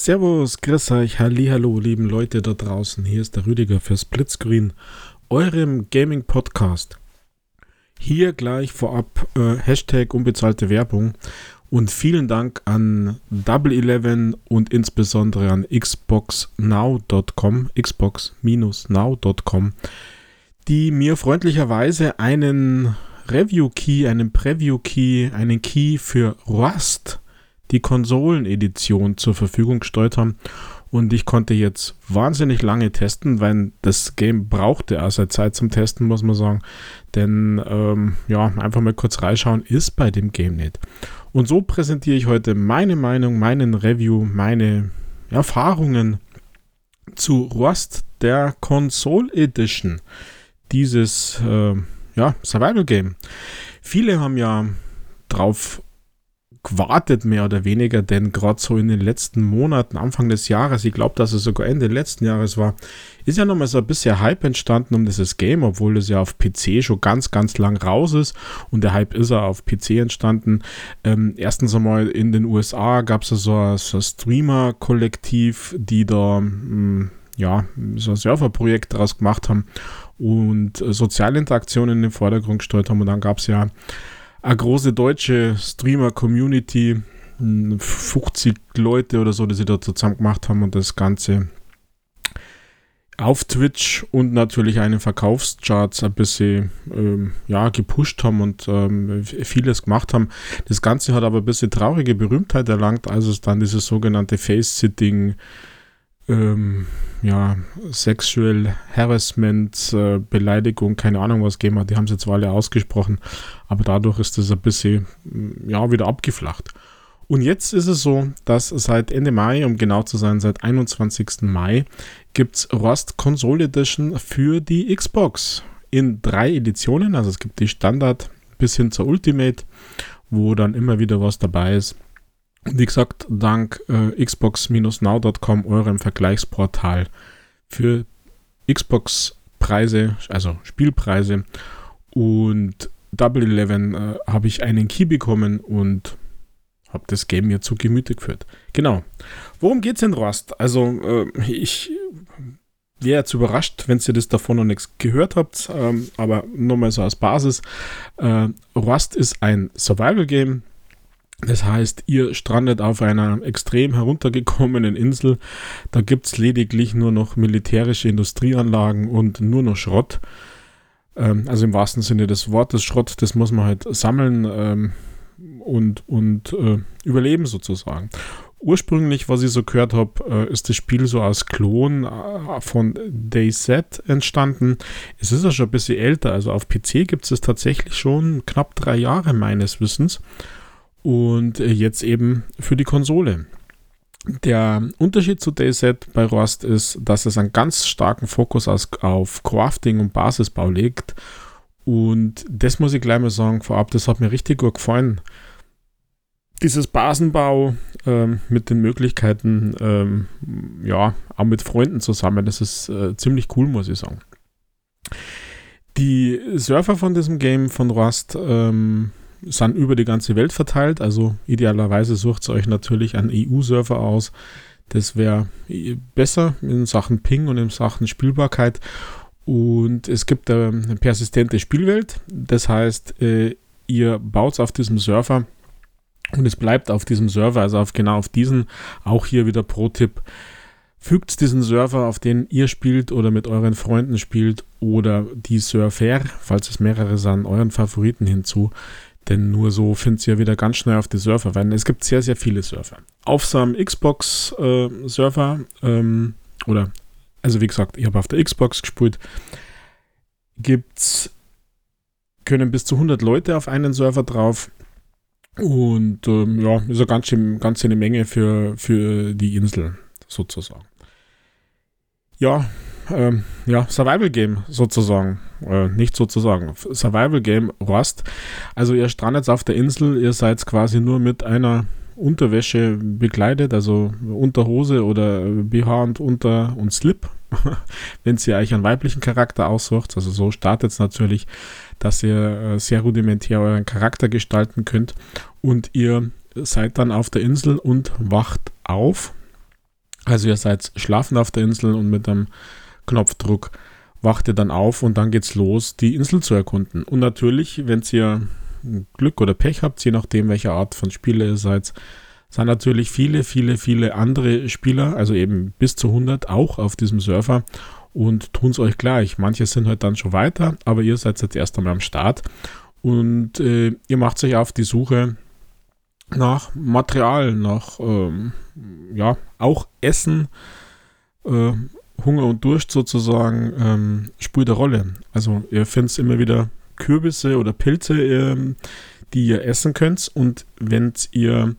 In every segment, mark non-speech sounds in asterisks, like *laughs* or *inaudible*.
Servus, grüß euch, hallo, lieben Leute da draußen. Hier ist der Rüdiger für Splitscreen, eurem Gaming-Podcast. Hier gleich vorab äh, Hashtag unbezahlte Werbung und vielen Dank an Double Eleven und insbesondere an xboxnow.com, xbox-now.com, die mir freundlicherweise einen Review-Key, einen Preview-Key, einen Key für Rust die Konsolenedition zur Verfügung gestellt haben. Und ich konnte jetzt wahnsinnig lange testen, weil das Game brauchte also Zeit zum Testen, muss man sagen. Denn ähm, ja, einfach mal kurz reinschauen ist bei dem Game nicht. Und so präsentiere ich heute meine Meinung, meinen Review, meine Erfahrungen zu Rust, der Console Edition dieses äh, ja, Survival Game. Viele haben ja drauf gewartet, mehr oder weniger, denn gerade so in den letzten Monaten, Anfang des Jahres, ich glaube, dass es sogar Ende letzten Jahres war, ist ja nochmal so ein bisschen Hype entstanden um dieses Game, obwohl es ja auf PC schon ganz, ganz lang raus ist und der Hype ist ja auf PC entstanden. Ähm, erstens einmal in den USA gab es so, so ein Streamer-Kollektiv, die da mh, hm, ja, so ein Serverprojekt daraus gemacht haben und äh, soziale Interaktionen in den Vordergrund gestellt haben und dann gab es ja eine große deutsche Streamer-Community, 50 Leute oder so, die sie da zusammen gemacht haben und das Ganze auf Twitch und natürlich einen Verkaufscharts ein bisschen ähm, ja, gepusht haben und ähm, vieles gemacht haben. Das Ganze hat aber ein bisschen traurige Berühmtheit erlangt, als es dann dieses sogenannte Face-Sitting ähm, ja, Sexual Harassment, äh, Beleidigung, keine Ahnung was gegeben hat. Die haben sie zwar alle ausgesprochen, aber dadurch ist das ein bisschen, mm, ja, wieder abgeflacht. Und jetzt ist es so, dass seit Ende Mai, um genau zu sein, seit 21. Mai, gibt es Rust Console Edition für die Xbox in drei Editionen. Also es gibt die Standard bis hin zur Ultimate, wo dann immer wieder was dabei ist. Wie gesagt, dank äh, xbox-now.com, eurem Vergleichsportal für Xbox-Preise, also Spielpreise. Und Double Eleven äh, habe ich einen Key bekommen und habe das Game mir zu Gemüte geführt. Genau. Worum geht es in Rust? Also, äh, ich wäre jetzt überrascht, wenn ihr das davon noch nichts gehört habt, ähm, aber nur mal so als Basis. Äh, Rust ist ein Survival-Game das heißt, ihr strandet auf einer extrem heruntergekommenen Insel. Da gibt es lediglich nur noch militärische Industrieanlagen und nur noch Schrott. Ähm, also im wahrsten Sinne des Wortes Schrott, das muss man halt sammeln ähm, und, und äh, überleben sozusagen. Ursprünglich, was ich so gehört habe, äh, ist das Spiel so als Klon äh, von DayZ entstanden. Es ist ja schon ein bisschen älter, also auf PC gibt es tatsächlich schon knapp drei Jahre meines Wissens und äh, jetzt eben für die Konsole. Der Unterschied zu DayZ bei Rust ist, dass es einen ganz starken Fokus auf Crafting und Basisbau legt. Und das muss ich gleich mal sagen, vorab, das hat mir richtig gut gefallen. Dieses Basenbau ähm, mit den Möglichkeiten, ähm, ja, auch mit Freunden zusammen, das ist äh, ziemlich cool, muss ich sagen. Die Surfer von diesem Game von Rust ähm, sind über die ganze Welt verteilt. Also idealerweise sucht ihr euch natürlich einen EU-Server aus. Das wäre besser in Sachen Ping und in Sachen Spielbarkeit. Und es gibt eine persistente Spielwelt. Das heißt, äh, ihr baut auf diesem Server und es bleibt auf diesem Server, also auf genau auf diesen. Auch hier wieder Pro-Tipp. Fügt diesen Server, auf den ihr spielt oder mit euren Freunden spielt oder die Surfer, falls es mehrere sind, euren Favoriten hinzu. Denn nur so findet ihr wieder ganz schnell auf die Surfer, weil es gibt sehr, sehr viele Surfer. Auf so einem Xbox-Surfer, äh, ähm, oder, also wie gesagt, ich habe auf der Xbox gespielt, gibt's, können bis zu 100 Leute auf einen Server drauf. Und ähm, ja, ist eine ganz, ganz eine Menge für, für die Insel sozusagen. Ja, ähm, ja, Survival Game sozusagen. Äh, nicht sozusagen. Survival Game Rust. Also ihr strandet auf der Insel, ihr seid quasi nur mit einer Unterwäsche bekleidet, also Unterhose oder BH und Unter und Slip, *laughs* wenn ihr euch einen weiblichen Charakter aussucht. Also so startet es natürlich, dass ihr äh, sehr rudimentär euren Charakter gestalten könnt und ihr seid dann auf der Insel und wacht auf Also ihr seid schlafen auf der Insel und mit einem Knopfdruck wacht ihr dann auf und dann geht's los, die Insel zu erkunden. Und natürlich, wenn ihr Glück oder Pech habt, je nachdem, welche Art von Spieler ihr seid, sind natürlich viele, viele, viele andere Spieler, also eben bis zu 100 auch auf diesem Server und tun es euch gleich. Manche sind halt dann schon weiter, aber ihr seid jetzt erst einmal am Start und äh, ihr macht sich auf die Suche nach Material, nach ähm, ja auch Essen, äh, Hunger und Durst sozusagen ähm, spielt eine Rolle. Also ihr findet immer wieder Kürbisse oder Pilze, ähm, die ihr essen könnt und wenn ihr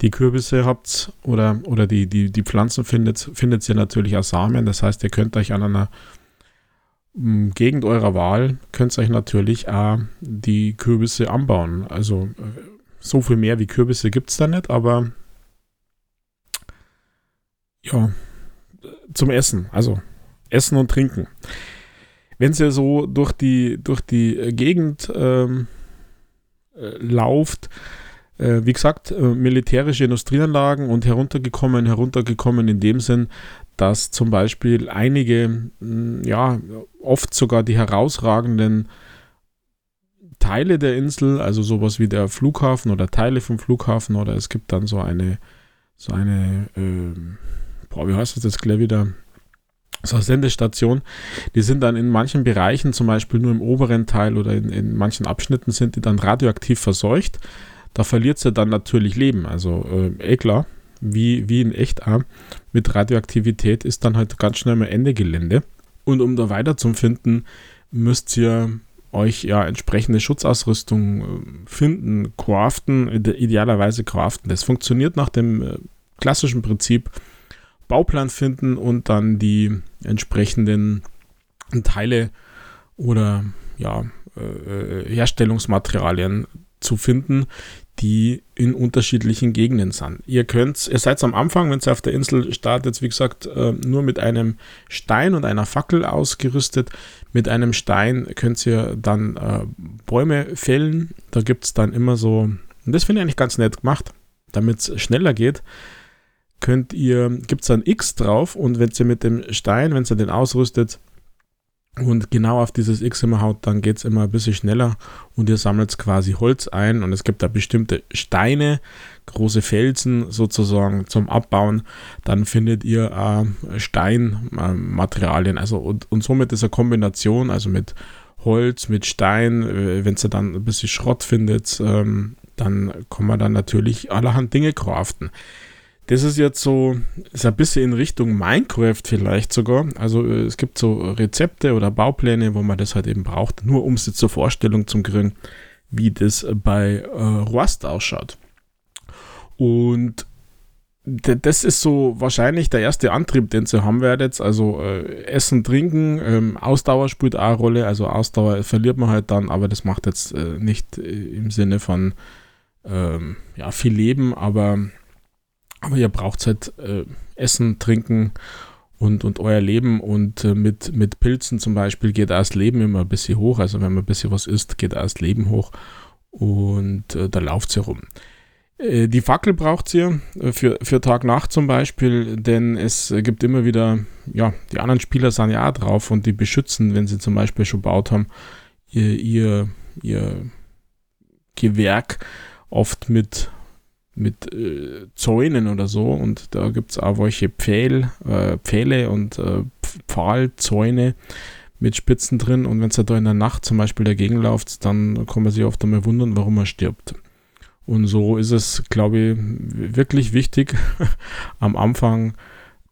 die Kürbisse habt oder, oder die, die, die Pflanzen findet, findet ihr natürlich auch Samen. Das heißt, ihr könnt euch an einer hm, Gegend eurer Wahl, könnt euch natürlich auch die Kürbisse anbauen. Also äh, so viel mehr wie Kürbisse gibt es da nicht, aber ja, zum Essen. Also Essen und Trinken. Wenn ihr so durch die, durch die Gegend ähm, äh, lauft, äh, wie gesagt, äh, militärische Industrieanlagen und heruntergekommen, heruntergekommen in dem Sinn, dass zum Beispiel einige, mh, ja, oft sogar die herausragenden Teile der Insel, also sowas wie der Flughafen oder Teile vom Flughafen oder es gibt dann so eine, so eine, äh, boah, wie heißt das jetzt gleich wieder? So eine Sendestation, die sind dann in manchen Bereichen, zum Beispiel nur im oberen Teil oder in, in manchen Abschnitten, sind die dann radioaktiv verseucht. Da verliert sie dann natürlich Leben. Also äh, eh klar, wie, wie in echt auch. Mit Radioaktivität ist dann halt ganz schnell mal Ende Gelände. Und um da weiter zu finden, müsst ihr euch ja entsprechende Schutzausrüstung äh, finden, craften, idealerweise craften. Das funktioniert nach dem äh, klassischen Prinzip Bauplan finden und dann die entsprechenden Teile oder ja, äh, Herstellungsmaterialien zu finden, die in unterschiedlichen Gegenden sind. Ihr könnt, ihr seid am Anfang, wenn ihr auf der Insel startet, wie gesagt, äh, nur mit einem Stein und einer Fackel ausgerüstet. Mit einem Stein könnt ihr dann äh, Bäume fällen. Da gibt es dann immer so, und das finde ich eigentlich ganz nett gemacht, damit es schneller geht könnt ihr, gibt es ein X drauf und wenn ihr mit dem Stein, wenn ihr den ausrüstet, und genau auf dieses X immer haut, dann geht es immer ein bisschen schneller und ihr sammelt quasi Holz ein und es gibt da bestimmte Steine, große Felsen sozusagen zum Abbauen. Dann findet ihr äh, Steinmaterialien. also und, und somit ist eine Kombination, also mit Holz, mit Stein, äh, wenn ihr dann ein bisschen Schrott findet, ähm, dann kann man dann natürlich allerhand Dinge craften. Das ist jetzt so, ist ein bisschen in Richtung Minecraft vielleicht sogar. Also äh, es gibt so Rezepte oder Baupläne, wo man das halt eben braucht, nur um es zur Vorstellung zu kriegen, wie das bei äh, Rust ausschaut. Und das ist so wahrscheinlich der erste Antrieb, den ihr haben werdet. Also äh, Essen, Trinken, ähm, Ausdauer spielt auch eine Rolle. Also Ausdauer verliert man halt dann, aber das macht jetzt äh, nicht äh, im Sinne von ähm, ja, viel Leben, aber aber ihr braucht halt äh, Essen, Trinken und, und euer Leben. Und äh, mit, mit Pilzen zum Beispiel geht das Leben immer ein bisschen hoch. Also wenn man ein bisschen was isst, geht das Leben hoch. Und äh, da lauft sie rum. Äh, die Fackel braucht ihr äh, für, für Tag-Nacht zum Beispiel, denn es gibt immer wieder, ja, die anderen Spieler sind ja auch drauf und die beschützen, wenn sie zum Beispiel schon baut haben, ihr, ihr, ihr Gewerk oft mit mit äh, Zäunen oder so und da gibt es auch welche Pfähl, äh, Pfähle und äh, Pfahlzäune mit Spitzen drin und wenn es da in der Nacht zum Beispiel dagegen läuft, dann kann man sich oft einmal wundern, warum er stirbt. Und so ist es, glaube ich, wirklich wichtig *laughs* am Anfang,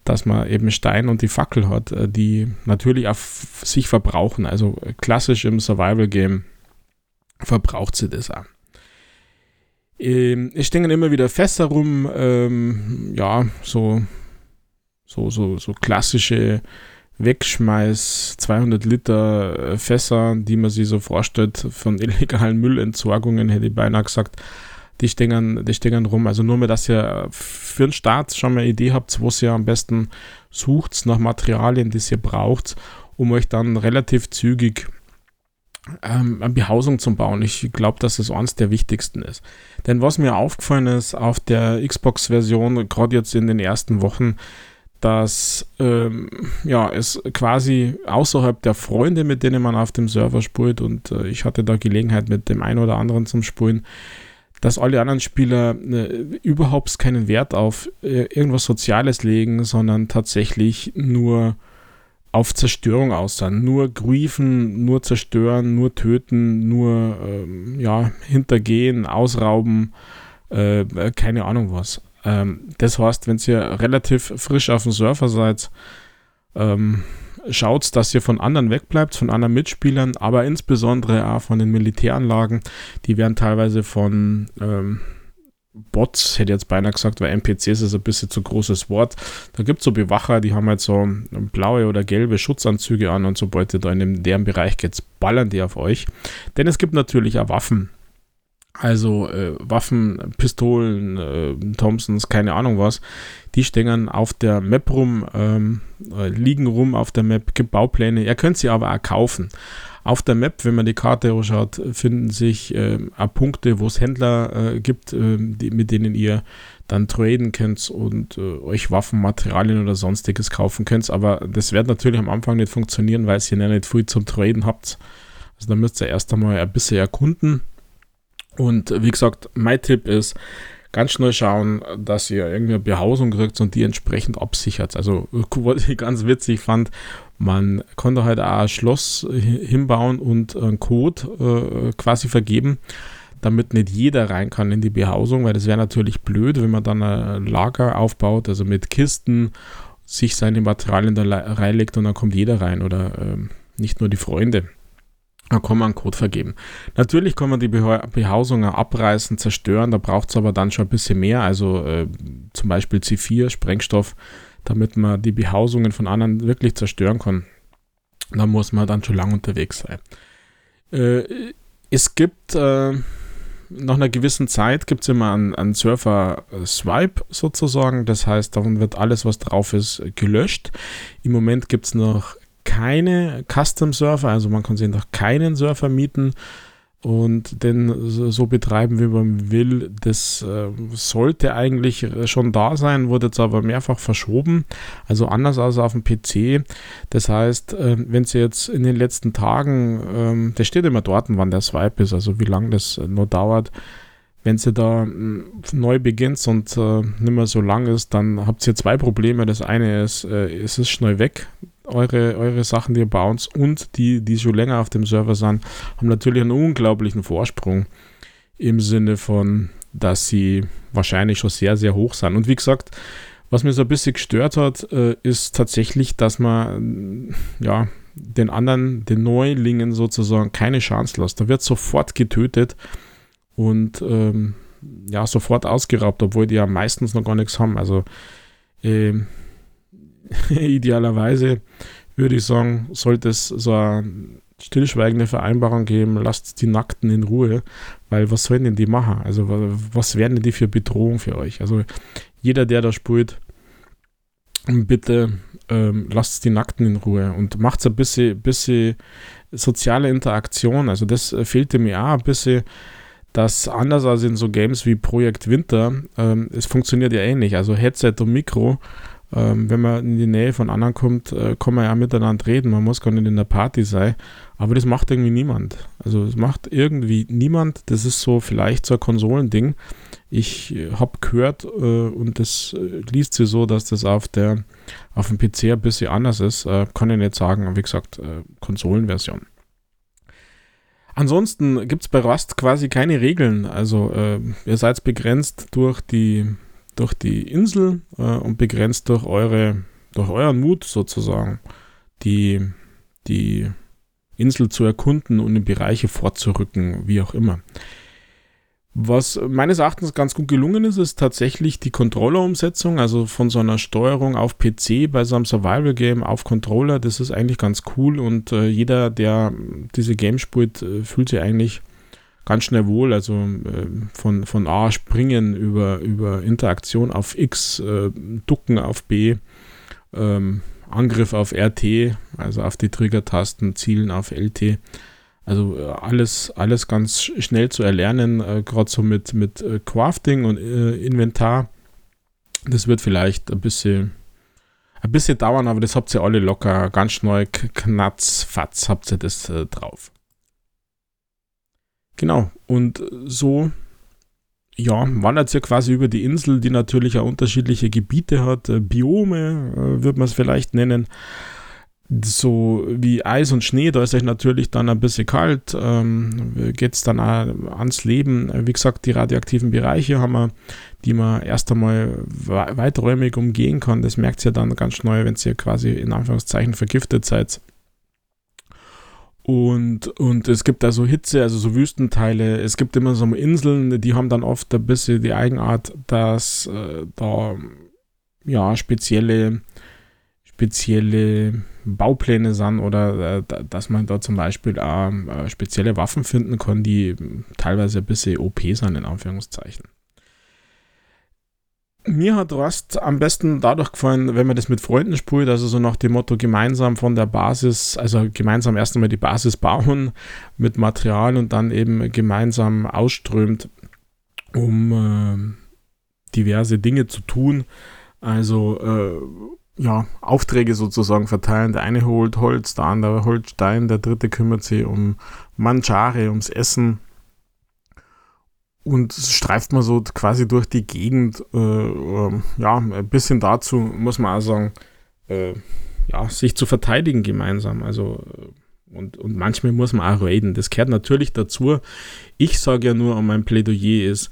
dass man eben Stein und die Fackel hat, äh, die natürlich auf sich verbrauchen. Also klassisch im Survival-Game verbraucht sie das auch. Ähm, es stehen immer wieder Fässer rum, ähm, ja, so, so, so, so klassische Wegschmeiß 200 Liter äh, Fässer, die man sich so vorstellt von *laughs* illegalen Müllentsorgungen, hätte ich beinahe gesagt. Die stehen, die stehen rum. Also nur mehr, dass ihr für den Start schon mal eine Idee habt, wo ihr am besten sucht nach Materialien, die ihr braucht, um euch dann relativ zügig ähm, Behausung zu bauen. Ich glaube, dass das eines der wichtigsten ist. Denn was mir aufgefallen ist auf der Xbox-Version, gerade jetzt in den ersten Wochen, dass ähm, ja, es quasi außerhalb der Freunde, mit denen man auf dem Server spielt, und äh, ich hatte da Gelegenheit mit dem einen oder anderen zum Spielen, dass alle anderen Spieler äh, überhaupt keinen Wert auf äh, irgendwas Soziales legen, sondern tatsächlich nur auf Zerstörung aussehen. Nur griefen, nur zerstören, nur töten, nur ähm, ja, hintergehen, ausrauben, äh, keine Ahnung was. Ähm, das heißt, wenn ihr relativ frisch auf dem Surfer seid, ähm, schaut, dass ihr von anderen wegbleibt, von anderen Mitspielern, aber insbesondere auch von den Militäranlagen. Die werden teilweise von ähm, Bots, hätte jetzt beinahe gesagt, weil NPCs ist ein bisschen zu großes Wort. Da gibt es so Bewacher, die haben halt so blaue oder gelbe Schutzanzüge an und sobald ihr da in deren Bereich geht, ballern die auf euch. Denn es gibt natürlich auch Waffen. Also äh, Waffen, Pistolen, äh, Thompsons, keine Ahnung was. Die stehen auf der Map rum, ähm, äh, liegen rum auf der Map, gibt Baupläne. Ihr könnt sie aber auch kaufen. Auf der Map, wenn man die Karte anschaut, finden sich äh, auch Punkte, wo es Händler äh, gibt, äh, die, mit denen ihr dann traden könnt und äh, euch Waffen, Materialien oder sonstiges kaufen könnt. Aber das wird natürlich am Anfang nicht funktionieren, weil ihr nicht viel zum Traden habt. Also da müsst ihr erst einmal ein bisschen erkunden. Und wie gesagt, mein Tipp ist, ganz schnell schauen, dass ihr irgendwie eine Behausung kriegt und die entsprechend absichert. Also, *laughs* was ich ganz witzig fand, man konnte halt auch ein Schloss hinbauen und einen Code äh, quasi vergeben, damit nicht jeder rein kann in die Behausung, weil das wäre natürlich blöd, wenn man dann ein Lager aufbaut, also mit Kisten, sich seine Materialien da reinlegt und dann kommt jeder rein oder äh, nicht nur die Freunde. Da kann man einen Code vergeben. Natürlich kann man die Behausungen abreißen, zerstören, da braucht es aber dann schon ein bisschen mehr, also äh, zum Beispiel C4, Sprengstoff, damit man die Behausungen von anderen wirklich zerstören kann. Da muss man dann schon lang unterwegs sein. Äh, es gibt äh, nach einer gewissen Zeit gibt es immer einen, einen Surfer-Swipe sozusagen. Das heißt, davon wird alles, was drauf ist, gelöscht. Im Moment gibt es noch keine Custom-Surfer, also man kann sich noch keinen Surfer mieten und den so betreiben, wie man will. Das äh, sollte eigentlich schon da sein, wurde jetzt aber mehrfach verschoben, also anders als auf dem PC. Das heißt, äh, wenn Sie jetzt in den letzten Tagen, äh, der steht immer dort, wann der Swipe ist, also wie lange das noch dauert. Wenn sie da neu beginnt und äh, nicht mehr so lang ist, dann habt ihr zwei Probleme. Das eine ist, äh, es ist schnell weg, eure, eure Sachen, die ihr baut und die, die schon länger auf dem Server sind, haben natürlich einen unglaublichen Vorsprung im Sinne von, dass sie wahrscheinlich schon sehr, sehr hoch sind. Und wie gesagt, was mir so ein bisschen gestört hat, äh, ist tatsächlich, dass man ja den anderen, den Neulingen sozusagen keine Chance lässt. Da wird sofort getötet und ähm, ja, sofort ausgeraubt, obwohl die ja meistens noch gar nichts haben. Also äh, *laughs* idealerweise würde ich sagen, sollte es so eine stillschweigende Vereinbarung geben, lasst die Nackten in Ruhe, weil was sollen denn die machen? Also was wären denn die für Bedrohung für euch? Also jeder, der da spielt, bitte ähm, lasst die Nackten in Ruhe und macht ein bisschen, bisschen soziale Interaktion. Also das fehlte mir auch ein bisschen, dass anders als in so Games wie Projekt Winter, ähm, es funktioniert ja ähnlich. Also Headset und Mikro ähm, wenn man in die Nähe von anderen kommt, äh, kann man ja miteinander reden. Man muss gar nicht in der Party sein. Aber das macht irgendwie niemand. Also das macht irgendwie niemand. Das ist so vielleicht so ein Konsolending. Ich äh, habe gehört äh, und das äh, liest sich so, dass das auf der auf dem PC ein bisschen anders ist. Äh, kann ich nicht sagen. Wie gesagt, Konsolenversion. Ansonsten gibt es bei Rust quasi keine Regeln. Also ihr seid begrenzt durch die durch die Insel äh, und begrenzt durch eure, durch euren Mut sozusagen, die, die Insel zu erkunden und in Bereiche vorzurücken, wie auch immer. Was meines Erachtens ganz gut gelungen ist, ist tatsächlich die Controller-Umsetzung, also von so einer Steuerung auf PC bei so einem Survival-Game auf Controller. Das ist eigentlich ganz cool und äh, jeder, der diese Games spielt, äh, fühlt sich eigentlich ganz schnell wohl. Also äh, von, von A springen über, über Interaktion auf X, äh, Ducken auf B, ähm, Angriff auf RT, also auf die Trigger-Tasten, Zielen auf LT. Also äh, alles, alles ganz schnell zu erlernen, äh, gerade so mit, mit äh, Crafting und äh, Inventar. Das wird vielleicht ein bisschen ein bisschen dauern, aber das habt ihr alle locker. Ganz schnell, knatz, fatz, habt ihr das drauf. Genau, und so ja, wandert ihr quasi über die Insel, die natürlich auch unterschiedliche Gebiete hat, äh, Biome, äh, würde man es vielleicht nennen. So wie Eis und Schnee, da ist euch natürlich dann ein bisschen kalt, ähm, geht es dann auch ans Leben. Wie gesagt, die radioaktiven Bereiche haben wir, die man erst einmal weiträumig umgehen kann. Das merkt ihr dann ganz schnell, wenn ihr quasi in Anführungszeichen vergiftet seid. Und, und es gibt da so Hitze, also so Wüstenteile. Es gibt immer so Inseln, die haben dann oft ein bisschen die Eigenart, dass äh, da ja spezielle, spezielle Baupläne sind oder äh, dass man da zum Beispiel auch äh, spezielle Waffen finden kann, die teilweise ein bisschen OP sind, in Anführungszeichen. Mir hat Rust am besten dadurch gefallen, wenn man das mit Freunden spielt, also so nach dem Motto gemeinsam von der Basis, also gemeinsam erst einmal die Basis bauen *laughs* mit Material und dann eben gemeinsam ausströmt, um äh, diverse Dinge zu tun. Also äh, ja, Aufträge sozusagen verteilen. Der eine holt Holz, der andere holt Stein, der dritte kümmert sich um Mangiare, ums Essen und streift man so quasi durch die Gegend. Äh, äh, ja, ein bisschen dazu muss man auch sagen, äh, ja, sich zu verteidigen gemeinsam. Also äh, und, und manchmal muss man auch reden. Das gehört natürlich dazu. Ich sage ja nur, und mein Plädoyer ist,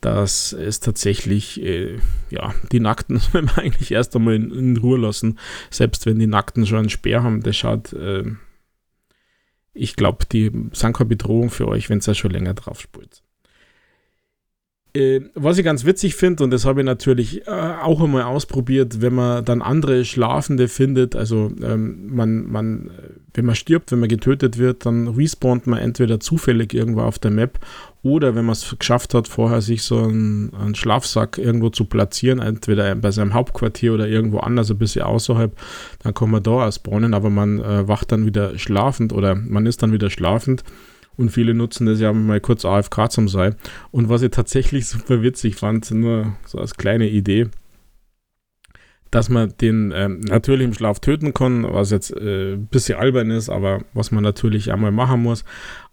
dass es tatsächlich, äh, ja, die Nackten *laughs* soll man eigentlich erst einmal in, in, Ruhe lassen. Selbst wenn die Nackten schon einen Speer haben, das schaut, äh, ich glaube, die sind keine Bedrohung für euch, wenn es ja schon länger drauf spult. Äh, was ich ganz witzig finde, und das habe ich natürlich äh, auch einmal ausprobiert, wenn man dann andere Schlafende findet, also ähm, man, man, wenn man stirbt, wenn man getötet wird, dann respawnt man entweder zufällig irgendwo auf der Map oder wenn man es geschafft hat, vorher sich so einen, einen, Schlafsack irgendwo zu platzieren, entweder bei seinem Hauptquartier oder irgendwo anders, ein bisschen außerhalb, dann kann man da ausbrennen, aber man äh, wacht dann wieder schlafend oder man ist dann wieder schlafend und viele nutzen das ja mal kurz AFK zum Sein. Und was ich tatsächlich *laughs* super witzig fand, nur so als kleine Idee, dass man den ähm, natürlich im Schlaf töten kann, was jetzt äh, ein bisschen albern ist, aber was man natürlich einmal machen muss.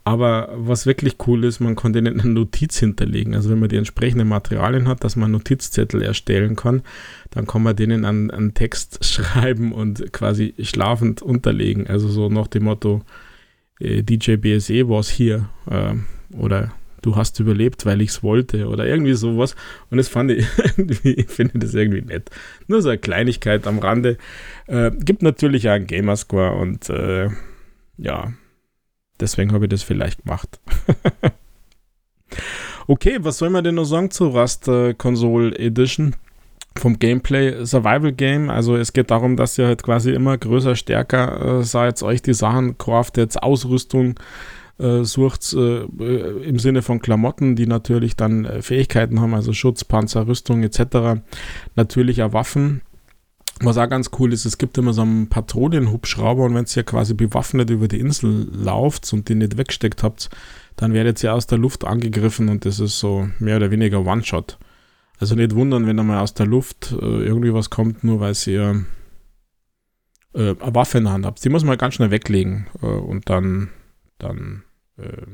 Aber was wirklich cool ist, man kann denen eine Notiz hinterlegen. Also wenn man die entsprechenden Materialien hat, dass man Notizzettel erstellen kann, dann kann man denen einen, einen Text *laughs* schreiben und quasi schlafend unterlegen. Also so nach dem Motto, DJ BSE war es hier äh, oder du hast überlebt, weil ich es wollte oder irgendwie sowas. Und das fand ich *laughs* irgendwie, ich finde das irgendwie nett. Nur so eine Kleinigkeit am Rande. Äh, gibt natürlich auch einen Gamerscore und äh, ja, deswegen habe ich das vielleicht gemacht. *laughs* okay, was soll man denn noch sagen zu Rust äh, Console Edition? Vom Gameplay Survival Game. Also es geht darum, dass ihr halt quasi immer größer, stärker äh, seid, euch die Sachen craftet, Ausrüstung äh, sucht äh, im Sinne von Klamotten, die natürlich dann äh, Fähigkeiten haben, also Schutz, Panzer, Rüstung etc. Natürlich auch Waffen. Was auch ganz cool ist, es gibt immer so einen Patronenhubschrauber und wenn ihr quasi bewaffnet über die Insel lauft und den nicht weggesteckt habt, dann werdet ihr aus der Luft angegriffen und das ist so mehr oder weniger One-Shot. Also nicht wundern, wenn da mal aus der Luft äh, irgendwie was kommt, nur weil ihr äh, eine Waffe in der Hand habt. Die muss man ganz schnell weglegen äh, und dann, dann äh,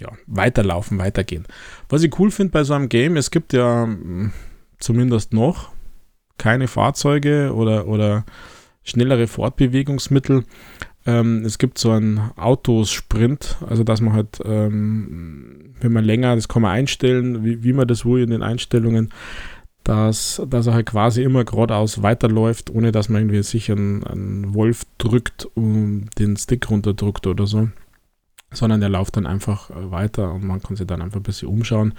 ja, weiterlaufen, weitergehen. Was ich cool finde bei so einem Game, es gibt ja hm, zumindest noch keine Fahrzeuge oder, oder schnellere Fortbewegungsmittel. Ähm, es gibt so einen Autosprint, also dass man halt, ähm, wenn man länger, das kann man einstellen, wie, wie man das wohl in den Einstellungen, dass, dass er halt quasi immer geradeaus weiterläuft, ohne dass man irgendwie sich einen, einen Wolf drückt und den Stick runterdrückt oder so. Sondern der läuft dann einfach äh, weiter und man kann sich dann einfach ein bisschen umschauen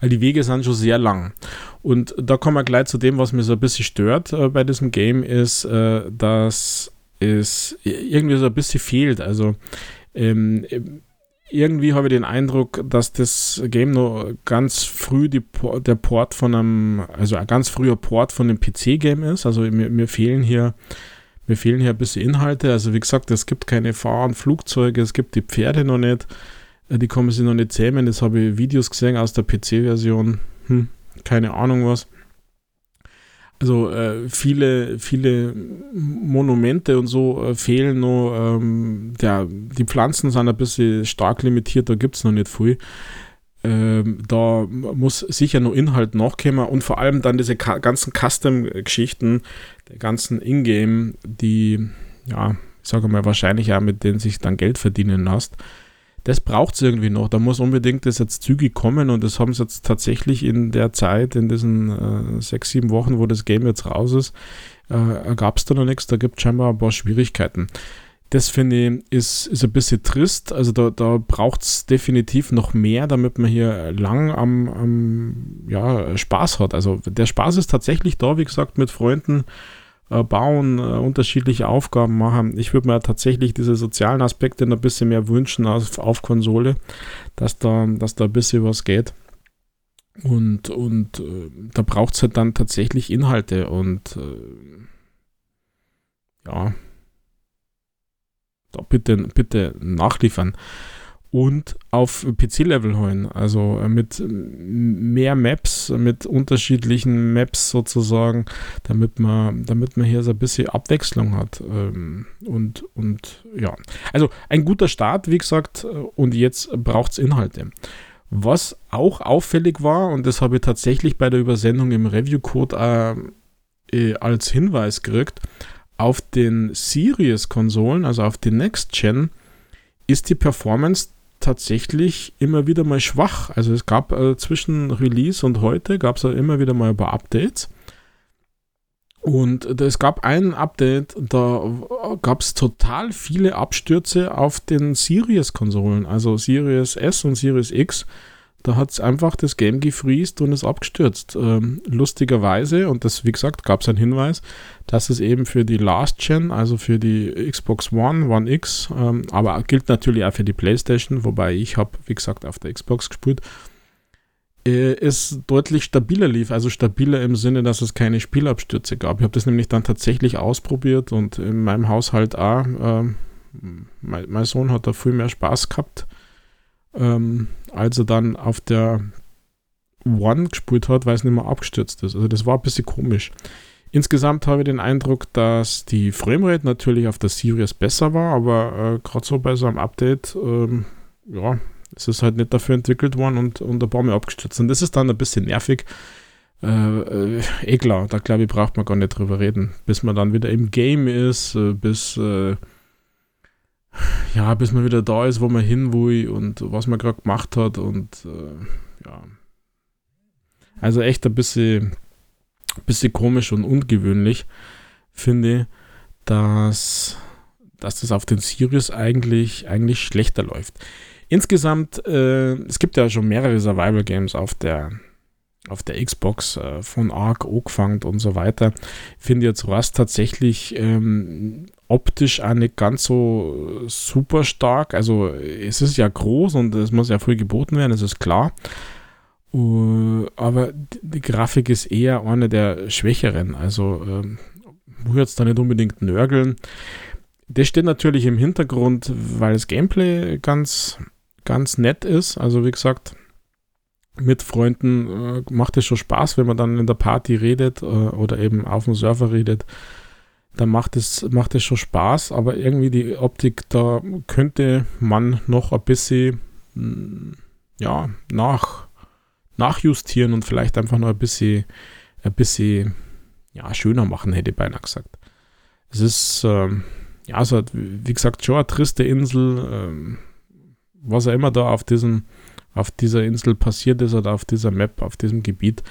weil die Wege sind schon sehr lang. Und da kommen wir gleich zu dem, was mir so ein bisschen stört äh, bei diesem Game, ist, äh, dass es irgendwie so ein bisschen fehlt. Also ähm, irgendwie habe ich den Eindruck, dass das Game noch ganz früh die, der Port von einem, also ein ganz früher Port von dem PC-Game ist. Also mir, mir fehlen hier mir fehlen hier ein bisschen Inhalte. Also wie gesagt, es gibt keine Fahr- und Flugzeuge, es gibt die Pferde noch nicht. Äh, die kommen sie noch nicht zähmen. Das habe ich Videos gesehen aus der PC-Version. Hm, keine Ahnung was. Also äh, viele, viele Monumente und so äh, fehlen noch. Ähm, der, die Pflanzen sind ein bisschen stark limitiert, da gibt es noch nicht viel. Ähm, da muss sicher noch Inhalt nachkommen und vor allem dann diese ganzen Custom-Geschichten, der ganzen Ingame, die, ja, ich sage mal, wahrscheinlich auch mit denen sich dann Geld verdienen lässt das braucht es irgendwie noch. Da muss unbedingt das jetzt zügig kommen und das haben sie jetzt tatsächlich in der Zeit, in diesen äh, sechs, sieben Wochen, wo das Game jetzt raus ist, äh, gab es da noch nichts. Da gibt es scheinbar ein paar Schwierigkeiten. Das finde ich ist, ist ein bisschen trist. Also da, da braucht es definitiv noch mehr, damit man hier lang am, am ja, Spaß hat. Also der Spaß ist tatsächlich da, wie gesagt, mit Freunden äh, bauen, äh, unterschiedliche Aufgaben machen. Ich würde mir tatsächlich diese sozialen Aspekte ein bisschen mehr wünschen auf, auf Konsole, dass da, dass da ein bisschen was geht. Und, und äh, da braucht es halt dann tatsächlich Inhalte und äh, ja, da bitte, bitte nachliefern und auf PC-Level holen. Also äh, mit mehr Maps, mit unterschiedlichen Maps sozusagen, damit man, damit man hier so ein bisschen Abwechslung hat. Ähm, und, und ja, also ein guter Start, wie gesagt, äh, und jetzt braucht es Inhalte. Was auch auffällig war, und das habe ich tatsächlich bei der Übersendung im Review-Code äh, als Hinweis gekriegt, auf den Series-Konsolen, also auf den Next-Gen, ist die Performance tatsächlich immer wieder mal schwach. Also es gab äh, zwischen Release und heute gab es immer wieder mal ein paar Updates. Und es gab ein Update, da gab es total viele Abstürze auf den Series-Konsolen, also Series S und Series X. Da hat es einfach das Game gefriest und ist abgestürzt. Ähm, lustigerweise, und das, wie gesagt, gab es einen Hinweis, dass es eben für die Last Gen, also für die Xbox One, One X, ähm, aber gilt natürlich auch für die PlayStation, wobei ich habe, wie gesagt, auf der Xbox gespielt, äh, es deutlich stabiler lief. Also stabiler im Sinne, dass es keine Spielabstürze gab. Ich habe das nämlich dann tatsächlich ausprobiert und in meinem Haushalt auch. Äh, mein, mein Sohn hat da viel mehr Spaß gehabt ähm, als er dann auf der One gespielt hat, weil es nicht mehr abgestürzt ist. Also das war ein bisschen komisch. Insgesamt habe ich den Eindruck, dass die Framerate natürlich auf der Series besser war, aber äh, gerade so bei so einem Update, ähm, ja, es ist halt nicht dafür entwickelt worden und, und ein paar Mal abgestürzt. Und das ist dann ein bisschen nervig. Äh, äh, eh klar, da glaube ich, braucht man gar nicht drüber reden. Bis man dann wieder im Game ist, äh, bis äh, ja, bis man wieder da ist, wo man hin will und was man gerade gemacht hat und äh, ja. Also echt ein bisschen, bisschen komisch und ungewöhnlich, finde ich, dass, dass das auf den Sirius eigentlich, eigentlich schlechter läuft. Insgesamt, äh, es gibt ja schon mehrere Survival Games auf der, auf der Xbox äh, von Ark, angefangen und so weiter. Finde jetzt Rust tatsächlich ähm, optisch auch nicht ganz so super stark. Also es ist ja groß und es muss ja früh geboten werden, das ist klar. Uh, aber die Grafik ist eher eine der schwächeren. Also ähm, muss jetzt da nicht unbedingt nörgeln. Das steht natürlich im Hintergrund, weil das Gameplay ganz, ganz nett ist. Also wie gesagt, mit Freunden äh, macht es schon Spaß, wenn man dann in der Party redet äh, oder eben auf dem Server redet da macht es, macht es schon Spaß, aber irgendwie die Optik, da könnte man noch ein bisschen mm, ja, nach, nachjustieren und vielleicht einfach noch ein bisschen, ein bisschen ja, schöner machen, hätte ich beinahe gesagt. Es ist, ähm, ja, also, wie gesagt, schon eine triste Insel. Ähm, was auch immer da auf, diesem, auf dieser Insel passiert ist oder auf dieser Map, auf diesem Gebiet,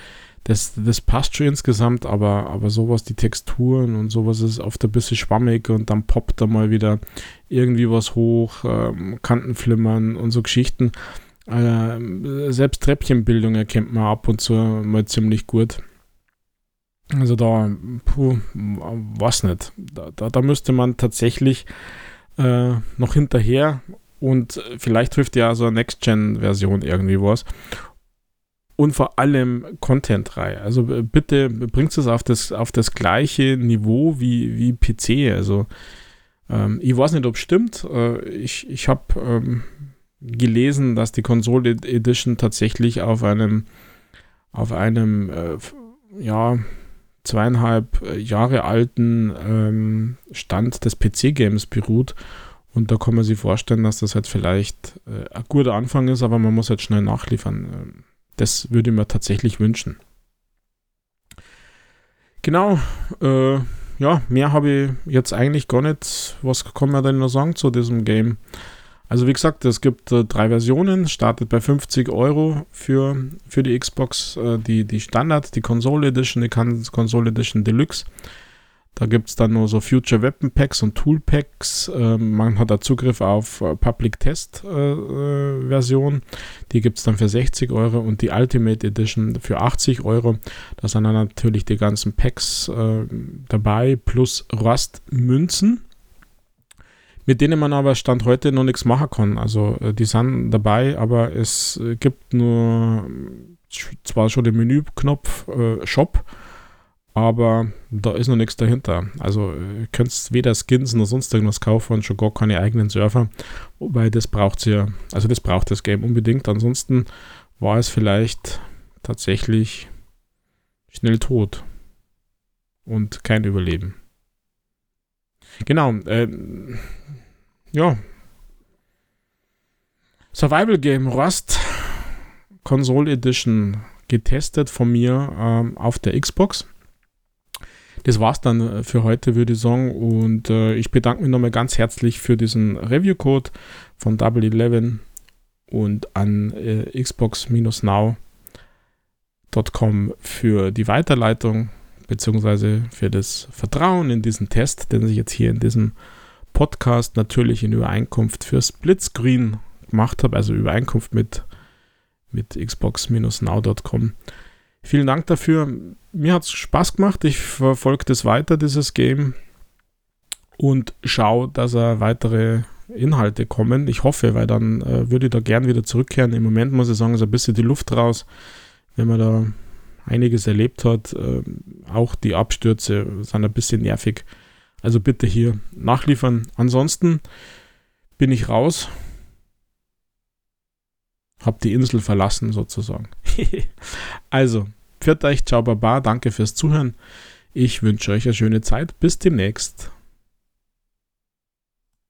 das, das passt schon insgesamt, aber, aber sowas, die Texturen und sowas ist oft ein bisschen schwammig und dann poppt da mal wieder irgendwie was hoch, ähm, Kanten flimmern und so Geschichten. Äh, selbst Treppchenbildung erkennt man ab und zu mal ziemlich gut. Also da, puh, was nicht. Da, da, da müsste man tatsächlich äh, noch hinterher und vielleicht trifft ja so eine Next-Gen-Version irgendwie was und vor allem Content-Reihe. Also bitte bringt es auf das, auf das gleiche Niveau wie, wie PC. Also ähm, ich weiß nicht, ob es stimmt. Äh, ich ich habe ähm, gelesen, dass die Console Edition tatsächlich auf einem auf einem äh, ja zweieinhalb äh, Jahre alten ähm, Stand des PC-Games beruht. Und da kann man sich vorstellen, dass das halt vielleicht äh, ein guter Anfang ist, aber man muss halt schnell nachliefern. Ähm, das würde ich mir tatsächlich wünschen. Genau, äh, ja, mehr habe ich jetzt eigentlich gar nicht. Was kann man denn noch sagen zu diesem Game? Also wie gesagt, es gibt äh, drei Versionen, startet bei 50 Euro für, für die Xbox, äh, die, die Standard, die Console Edition, die Console Edition Deluxe. Da gibt es dann nur so Future Weapon Packs und Tool Packs. Ähm, man hat da Zugriff auf äh, Public Test äh, äh, Version. Die gibt es dann für 60 Euro und die Ultimate Edition für 80 Euro. Da sind dann natürlich die ganzen Packs äh, dabei plus Rust-Münzen mit denen man aber Stand heute noch nichts machen kann. Also äh, die sind dabei, aber es gibt nur zwar schon den Menüknopf äh, Shop, aber da ist noch nichts dahinter. Also ihr könnt weder Skins noch sonst irgendwas kaufen und schon gar keine eigenen Server, wobei das braucht ja, also das braucht das Game unbedingt. Ansonsten war es vielleicht tatsächlich schnell tot und kein Überleben. Genau, äh, ja. Survival Game Rust Console Edition getestet von mir ähm, auf der Xbox. Das war's dann äh, für heute, würde ich sagen. Und äh, ich bedanke mich nochmal ganz herzlich für diesen Review-Code von Double Eleven und an äh, xbox-now.com für die Weiterleitung beziehungsweise für das Vertrauen in diesen Test, den ich jetzt hier in diesem Podcast natürlich in Übereinkunft für Splitscreen gemacht habe, also Übereinkunft mit, mit xbox-now.com. Vielen Dank dafür. Mir hat es Spaß gemacht. Ich verfolge das weiter, dieses Game. Und schaue, dass er weitere Inhalte kommen. Ich hoffe, weil dann äh, würde ich da gern wieder zurückkehren. Im Moment muss ich sagen, ist ein bisschen die Luft raus, wenn man da einiges erlebt hat. Äh, auch die Abstürze sind ein bisschen nervig. Also bitte hier nachliefern. Ansonsten bin ich raus. Hab die Insel verlassen sozusagen. *laughs* also, pfiat euch, ciao, baba, danke fürs Zuhören. Ich wünsche euch eine schöne Zeit. Bis demnächst.